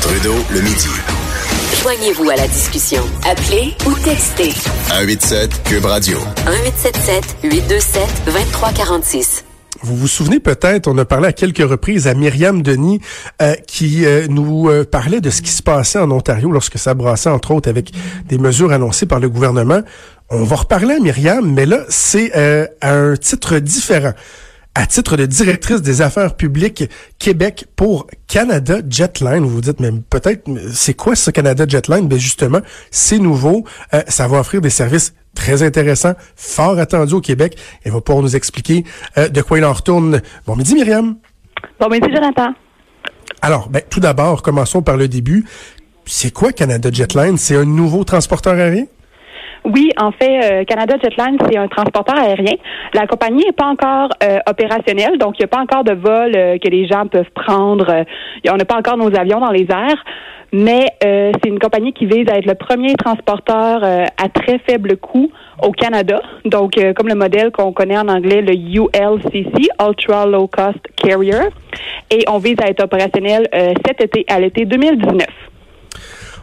Trudeau le midi. Joignez-vous à la discussion. Appelez ou textez 187 Cube Radio. 1877 827 2346. Vous vous souvenez peut-être, on a parlé à quelques reprises à Myriam Denis euh, qui euh, nous euh, parlait de ce qui se passait en Ontario lorsque ça brassait entre autres avec des mesures annoncées par le gouvernement. On va reparler à Myriam, mais là c'est à un titre différent à titre de directrice des affaires publiques Québec pour Canada Jetline. Vous vous dites, mais peut-être, c'est quoi ce Canada Jetline? Ben justement, c'est nouveau. Euh, ça va offrir des services très intéressants, fort attendus au Québec. Elle va pouvoir nous expliquer euh, de quoi il en retourne. Bon midi, Myriam. Bon midi, Jonathan. Alors, ben, tout d'abord, commençons par le début. C'est quoi Canada Jetline? C'est un nouveau transporteur aérien? Oui, en fait, euh, Canada Jetline, c'est un transporteur aérien. La compagnie n'est pas encore euh, opérationnelle, donc il n'y a pas encore de vol euh, que les gens peuvent prendre. on n'a pas encore nos avions dans les airs. Mais c'est une compagnie qui vise à être le premier transporteur à très faible coût au Canada. Donc, comme le modèle qu'on connaît en anglais, le ULCC, Ultra Low Cost Carrier. Et on vise à être opérationnel cet été, à l'été 2019.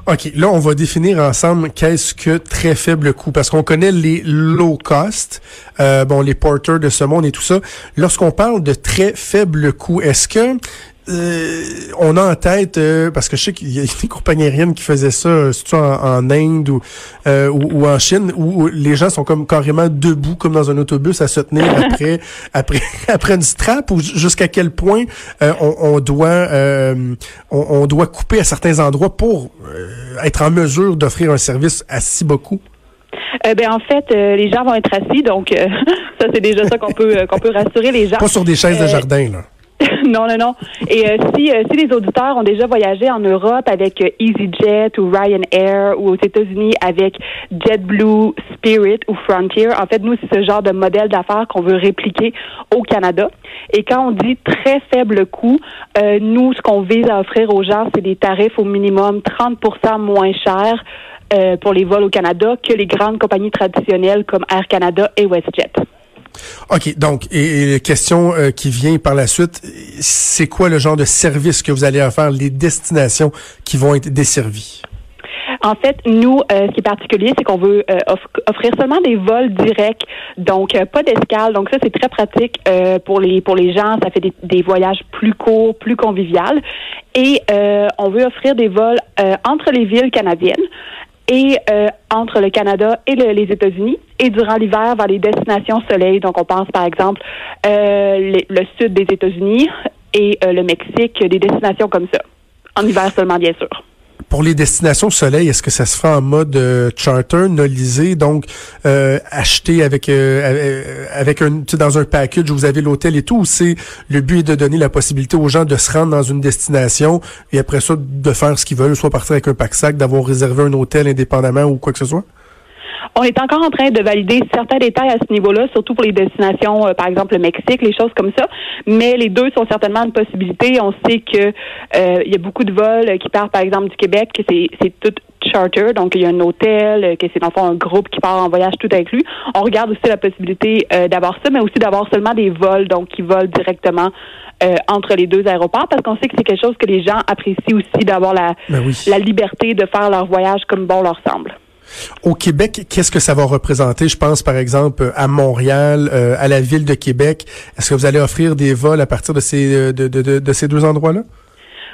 OK, là, on va définir ensemble qu'est-ce que très faible coût, parce qu'on connaît les low cost, euh, bon, les porteurs de ce monde et tout ça. Lorsqu'on parle de très faible coût, est-ce que euh, on a en tête, euh, parce que je sais qu'il y a des compagnies aériennes qui faisaient ça, surtout en, Inde ou, ou, en Chine, où les gens sont comme carrément debout, comme dans un autobus, à se tenir après après après une strap, ou jusqu'à quel point on, doit on, doit couper à certains endroits pour être en mesure d'offrir un service à si beaucoup? ben en fait, les gens vont être assis, donc ça c'est déjà ça qu'on peut qu'on peut rassurer les gens. Pas sur des chaises de jardin là. non, non, non. Et euh, si, euh, si les auditeurs ont déjà voyagé en Europe avec euh, EasyJet ou Ryanair ou aux États-Unis avec JetBlue, Spirit ou Frontier, en fait, nous, c'est ce genre de modèle d'affaires qu'on veut répliquer au Canada. Et quand on dit très faible coût, nous, ce qu'on vise à offrir aux gens, c'est des tarifs au minimum 30% moins chers pour les vols au Canada que les grandes compagnies traditionnelles comme Air Canada et WestJet. OK, donc, et, la question euh, qui vient par la suite, c'est quoi le genre de service que vous allez offrir, les destinations qui vont être desservies? En fait, nous, euh, ce qui est particulier, c'est qu'on veut euh, offrir seulement des vols directs, donc pas d'escale. Donc ça, c'est très pratique pour les pour les gens. Ça fait des, des voyages plus courts, plus conviviales. Et on veut offrir des vols entre les villes canadiennes et euh, entre le Canada et les États-Unis et durant l'hiver vers les destinations soleil. Donc, on pense par exemple euh, le sud des États-Unis et euh, le Mexique, des destinations comme ça. En hiver seulement, bien sûr. Pour les destinations soleil, est-ce que ça se fait en mode euh, charter, nolisé, donc euh, acheté avec euh, avec un dans un package où vous avez l'hôtel et tout, ou c'est le but est de donner la possibilité aux gens de se rendre dans une destination et après ça de faire ce qu'ils veulent, soit partir avec un pack sac, d'avoir réservé un hôtel indépendamment ou quoi que ce soit? On est encore en train de valider certains détails à ce niveau-là, surtout pour les destinations, euh, par exemple le Mexique, les choses comme ça. Mais les deux sont certainement une possibilité. On sait que euh, il y a beaucoup de vols qui partent, par exemple, du Québec, que c'est, c'est tout charter, donc il y a un hôtel, que c'est dans le fond un groupe qui part en voyage tout inclus. On regarde aussi la possibilité euh, d'avoir ça, mais aussi d'avoir seulement des vols, donc qui volent directement entre les deux aéroports, parce qu'on sait que c'est quelque chose que les gens apprécient aussi d'avoir la, ben la liberté de faire leur voyage comme bon leur semble. Au Québec, qu'est-ce que ça va représenter? Je pense par exemple à Montréal, euh, à la ville de Québec. Est-ce que vous allez offrir des vols à partir de ces, euh, de, de, de, ces deux endroits-là?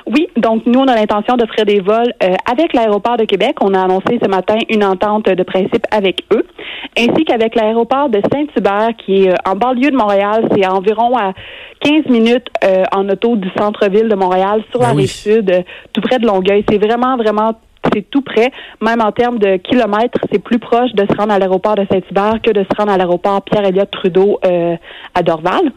Oui, donc nous, on a l'intention d'offrir des vols euh, avec l'aéroport de Québec. On a annoncé ce matin une entente de principe avec eux, ainsi qu'avec l'aéroport de Saint-Hubert, qui est en banlieue de Montréal. C'est environ à 15 minutes en auto du centre-ville de Montréal, sur la ben rive sud, tout près de Longueuil. C'est vraiment, vraiment c'est tout près. Même en termes de kilomètres, c'est plus proche de se rendre à l'aéroport de Saint-Hubert que de se rendre à l'aéroport Pierre-Éliott Trudeau euh, à Dorval.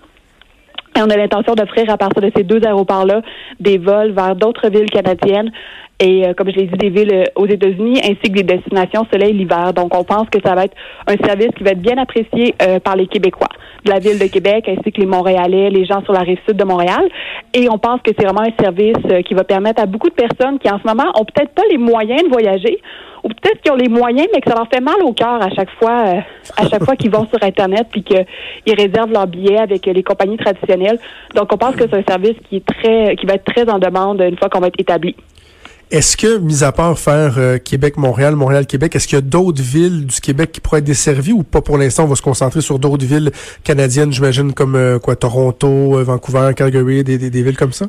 Et on a l'intention d'offrir à partir de ces deux aéroports-là des vols vers d'autres villes canadiennes et euh, comme je l'ai dit, des villes euh, aux États-Unis ainsi que des destinations soleil l'hiver. Donc, on pense que ça va être un service qui va être bien apprécié euh, par les Québécois de la ville de Québec ainsi que les Montréalais, les gens sur la rive sud de Montréal. Et on pense que c'est vraiment un service qui va permettre à beaucoup de personnes qui en ce moment ont peut-être pas les moyens de voyager ou peut-être qu'ils ont les moyens, mais que ça leur fait mal au cœur à chaque fois, à chaque fois qu'ils vont sur Internet puis qu'ils réservent leur billet avec les compagnies traditionnelles. Donc, on pense que c'est un service qui est très, qui va être très en demande une fois qu'on va être établi. Est-ce que, mis à part faire euh, Québec-Montréal, Montréal-Québec, est-ce qu'il y a d'autres villes du Québec qui pourraient être desservies ou pas pour l'instant? On va se concentrer sur d'autres villes canadiennes, j'imagine, comme euh, quoi, Toronto, euh, Vancouver, Calgary, des, des villes comme ça?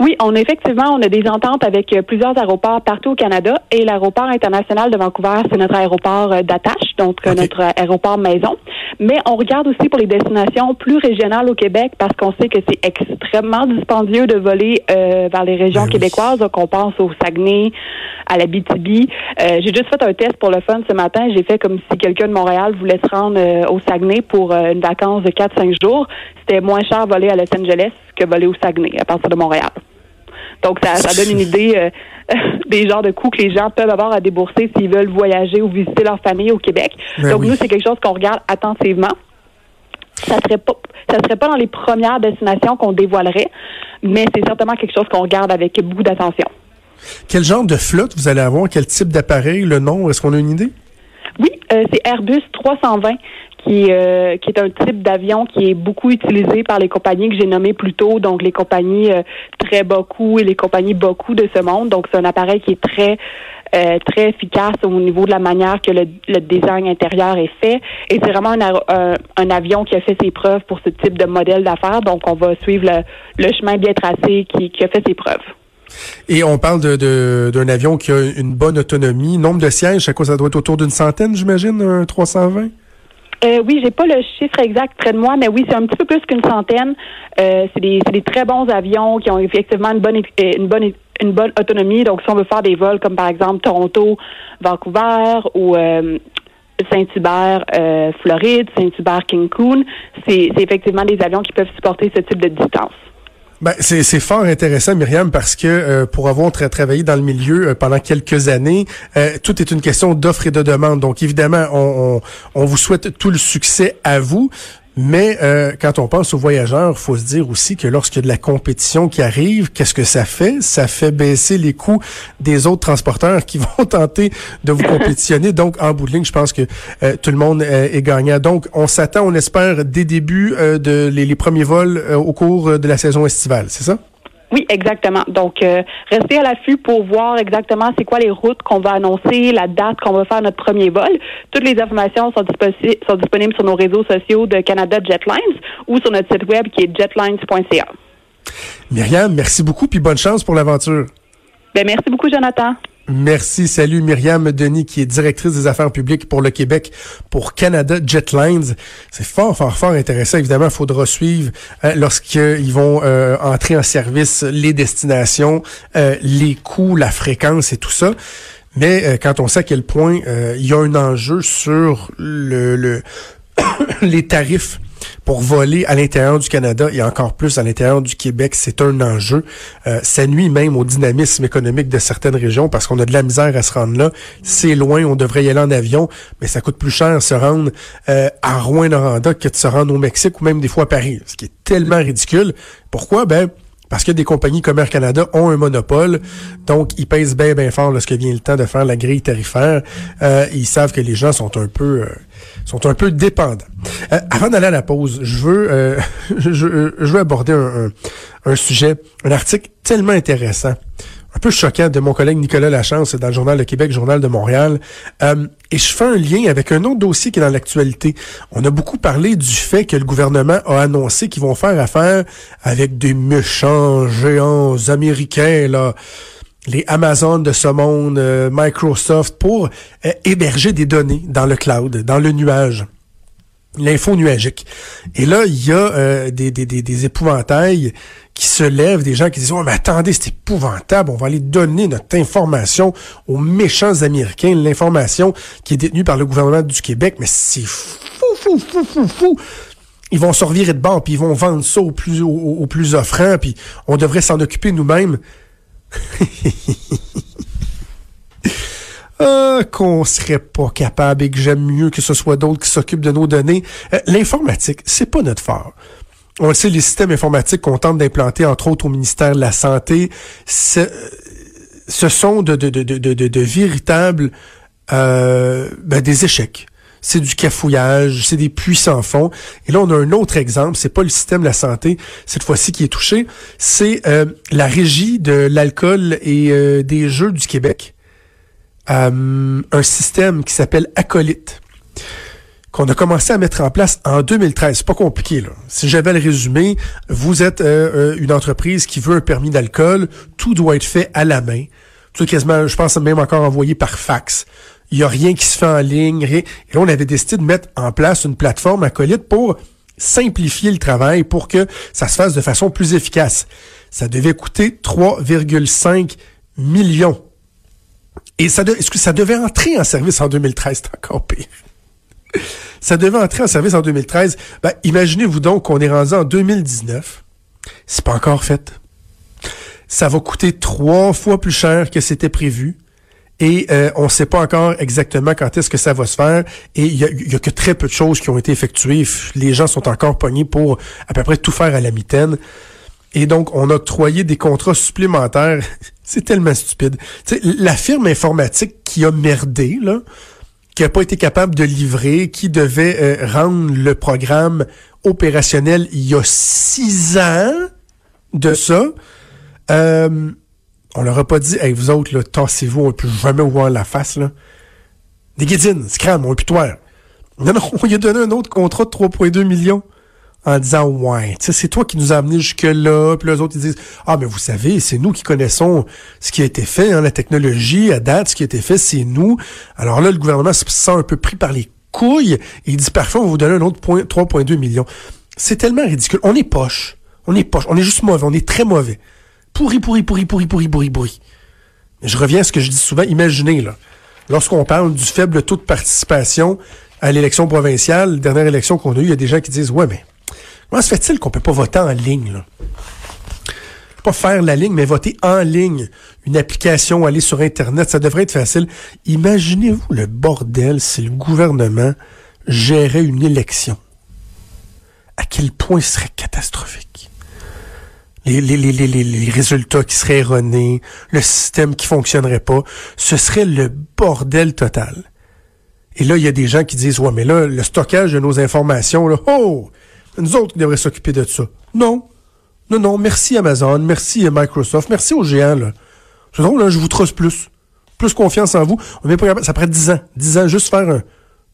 Oui, on effectivement, on a des ententes avec plusieurs aéroports partout au Canada et l'aéroport international de Vancouver, c'est notre aéroport d'attache, donc euh, notre aéroport maison. Mais on regarde aussi pour les destinations plus régionales au Québec parce qu'on sait que c'est extrêmement dispendieux de voler vers les régions ben québécoises. Donc on pense au Saguenay, à la BTB. J'ai juste fait un test pour le fun ce matin. J'ai fait comme si quelqu'un de Montréal voulait se rendre au Saguenay pour une vacance de 4-5 jours. C'était moins cher voler à Los Angeles que voler au Saguenay à partir de Montréal. Donc, ça, ça donne une idée euh, des genres de coûts que les gens peuvent avoir à débourser s'ils veulent voyager ou visiter leur famille au Québec. Ben Donc, nous, c'est quelque chose qu'on regarde attentivement. Ça serait pas, ça serait pas dans les premières destinations qu'on dévoilerait, mais c'est certainement quelque chose qu'on regarde avec beaucoup d'attention. Quel genre de flotte vous allez avoir? Quel type d'appareil? Le nom? Est-ce qu'on a une idée? Oui, euh, c'est Airbus 320 qui, euh, qui est un type d'avion qui est beaucoup utilisé par les compagnies que j'ai nommées plus tôt, donc les compagnies euh, très beaucoup et les compagnies beaucoup de ce monde. Donc c'est un appareil qui est très euh, très efficace au niveau de la manière que le, design intérieur est fait. Et c'est vraiment un, un, avion qui a fait ses preuves pour ce type de modèle d'affaires. Donc on va suivre le, le chemin bien tracé qui, qui a fait ses preuves. Et on parle d'un de, avion qui a une bonne autonomie. Nombre de sièges, à quoi ça doit être autour d'une centaine, j'imagine, un 320? Euh, oui, j'ai pas le chiffre exact près de moi, mais oui, c'est un petit peu plus qu'une centaine. Euh, c'est des, des, très bons avions qui ont effectivement une bonne, euh, une bonne, une bonne autonomie. Donc, si on veut faire des vols comme par exemple Toronto, Vancouver ou euh, Saint-Hubert, Floride, Saint-Hubert, Cancun, c'est effectivement des avions qui peuvent supporter ce type de distance. Ben, c'est fort intéressant, Myriam, parce que euh, pour avoir travaillé dans le milieu euh, pendant quelques années, euh, tout est une question d'offre et de demande. Donc, évidemment, on, on, on vous souhaite tout le succès à vous. Mais euh, quand on pense aux voyageurs, faut se dire aussi que lorsqu'il y a de la compétition qui arrive, qu'est-ce que ça fait? Ça fait baisser les coûts des autres transporteurs qui vont tenter de vous compétitionner. Donc, en bout de ligne, je pense que euh, tout le monde euh, est gagnant. Donc, on s'attend, on espère, dès début de les premiers vols au cours de la saison estivale. C'est ça? Oui, exactement. Donc, euh, restez à l'affût pour voir exactement c'est quoi les routes qu'on va annoncer, la date qu'on va faire notre premier vol. Toutes les informations sont, sont disponibles sur nos réseaux sociaux de Canada Jetlines ou sur notre site web qui est jetlines.ca. Myriam, merci beaucoup puis bonne chance pour l'aventure. Ben, merci beaucoup, Jonathan. Merci. Salut Myriam Denis, qui est directrice des affaires publiques pour le Québec pour Canada Jetlines. C'est fort, fort, fort intéressant. Évidemment, il faudra suivre euh, lorsqu'ils vont euh, entrer en service les destinations, euh, les coûts, la fréquence et tout ça. Mais quand on sait à quel point il y a un enjeu sur le les tarifs pour voler à l'intérieur du Canada et encore plus à l'intérieur du Québec, c'est un enjeu. Euh, ça nuit même au dynamisme économique de certaines régions parce qu'on a de la misère à se rendre là. C'est loin, on devrait y aller en avion, mais ça coûte plus cher se rendre euh, à Rouen-Noranda que de se rendre au Mexique ou même des fois à Paris, ce qui est tellement ridicule. Pourquoi? Ben, parce que des compagnies comme Air Canada ont un monopole, donc ils pèsent bien bien fort lorsque vient le temps de faire la grille tarifaire. Euh, ils savent que les gens sont un peu euh, sont un peu dépendants. Euh, avant d'aller à la pause, je veux je, veux aborder un, sujet, un article tellement intéressant un peu choquant de mon collègue Nicolas Lachance dans le Journal de Québec, Journal de Montréal. Euh, et je fais un lien avec un autre dossier qui est dans l'actualité. On a beaucoup parlé du fait que le gouvernement a annoncé qu'ils vont faire affaire avec des méchants géants américains, là les Amazon de ce monde, euh, Microsoft, pour euh, héberger des données dans le cloud, dans le nuage l'info nuagique. Et là, il y a euh, des, des, des, des, épouvantails qui se lèvent, des gens qui disent, oh, mais attendez, c'est épouvantable, on va aller donner notre information aux méchants Américains, l'information qui est détenue par le gouvernement du Québec, mais c'est fou, fou, fou, fou, fou. ils vont se revirer de bord, puis ils vont vendre ça au plus, plus offrant, puis on devrait s'en occuper nous-mêmes. Ah, qu'on serait pas capable et que j'aime mieux que ce soit d'autres qui s'occupent de nos données. Euh, L'informatique, c'est pas notre fort. On le sait, les systèmes informatiques qu'on tente d'implanter, entre autres au ministère de la Santé, ce, sont de véritables euh, ben, des échecs c'est du cafouillage, c'est des puits sans fond. Et là, on a un autre exemple, c'est pas le système de la santé cette fois-ci qui est touché, c'est euh, la régie de l'alcool et euh, des jeux du Québec. Euh, un système qui s'appelle Acolyte qu'on a commencé à mettre en place en 2013. C'est pas compliqué, là. Si j'avais le résumé, vous êtes une entreprise qui veut un permis d'alcool, tout doit être fait à la main. Tout quasiment, je pense même encore envoyé par fax. Il n'y a rien qui se fait en ligne. Et là, on avait décidé de mettre en place une plateforme acolyte pour simplifier le travail pour que ça se fasse de façon plus efficace. Ça devait coûter 3,5 millions. Et ça, que ça devait entrer en service en 2013, c'est encore pire. ça devait entrer en service en 2013. Ben, imaginez-vous donc qu'on est rendu en 2019. C'est pas encore fait. Ça va coûter trois fois plus cher que c'était prévu. Et euh, on ne sait pas encore exactement quand est-ce que ça va se faire. Et il y a, que très peu de choses qui ont été effectuées. Les gens sont encore pognés pour à peu près tout faire à la mitaine. Et donc, on a octroyé des contrats supplémentaires. C'est tellement stupide. la firme informatique qui a merdé, là, qui n'a pas été capable de livrer, qui devait euh, rendre le programme opérationnel il y a six ans de ça, euh, on leur a pas dit, hey, vous autres, là, tassez-vous, on peut jamais voir la face, là. Des guédines, scram, on est Non, non, on lui a donné un autre contrat de 3,2 millions en disant, ouais, c'est toi qui nous as amenés jusque-là. Puis les autres, ils disent, ah, mais vous savez, c'est nous qui connaissons ce qui a été fait, hein, la technologie, à date, ce qui a été fait, c'est nous. Alors là, le gouvernement se sent un peu pris par les couilles et il dit, parfois, on vous donner un autre 3,2 millions. C'est tellement ridicule. On est poche. On est poche. On est juste mauvais. On est très mauvais pourri, pourri, pourri, pourri, pourri, pourri, pourri. Je reviens à ce que je dis souvent. Imaginez, là, lorsqu'on parle du faible taux de participation à l'élection provinciale, dernière élection qu'on a eue, il y a des gens qui disent, ouais, mais comment se fait-il qu'on peut pas voter en ligne, là? Pas faire la ligne, mais voter en ligne. Une application, aller sur Internet, ça devrait être facile. Imaginez-vous le bordel si le gouvernement gérait une élection. À quel point ce serait catastrophique? Les, résultats qui seraient erronés, le système qui fonctionnerait pas, ce serait le bordel total. Et là, il y a des gens qui disent, ouais, mais là, le stockage de nos informations, là, oh, nous autres qui devraient s'occuper de ça. Non. Non, non, merci Amazon, merci Microsoft, merci aux géants, là. C'est drôle, là, je vous trosse plus. Plus confiance en vous. On pas ça prend 10 ans. 10 ans, juste faire un,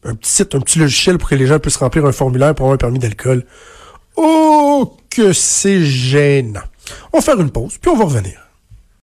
un petit site, un petit logiciel pour que les gens puissent remplir un formulaire pour avoir un permis d'alcool. Oh, que c'est gênant. On va faire une pause, puis on va revenir.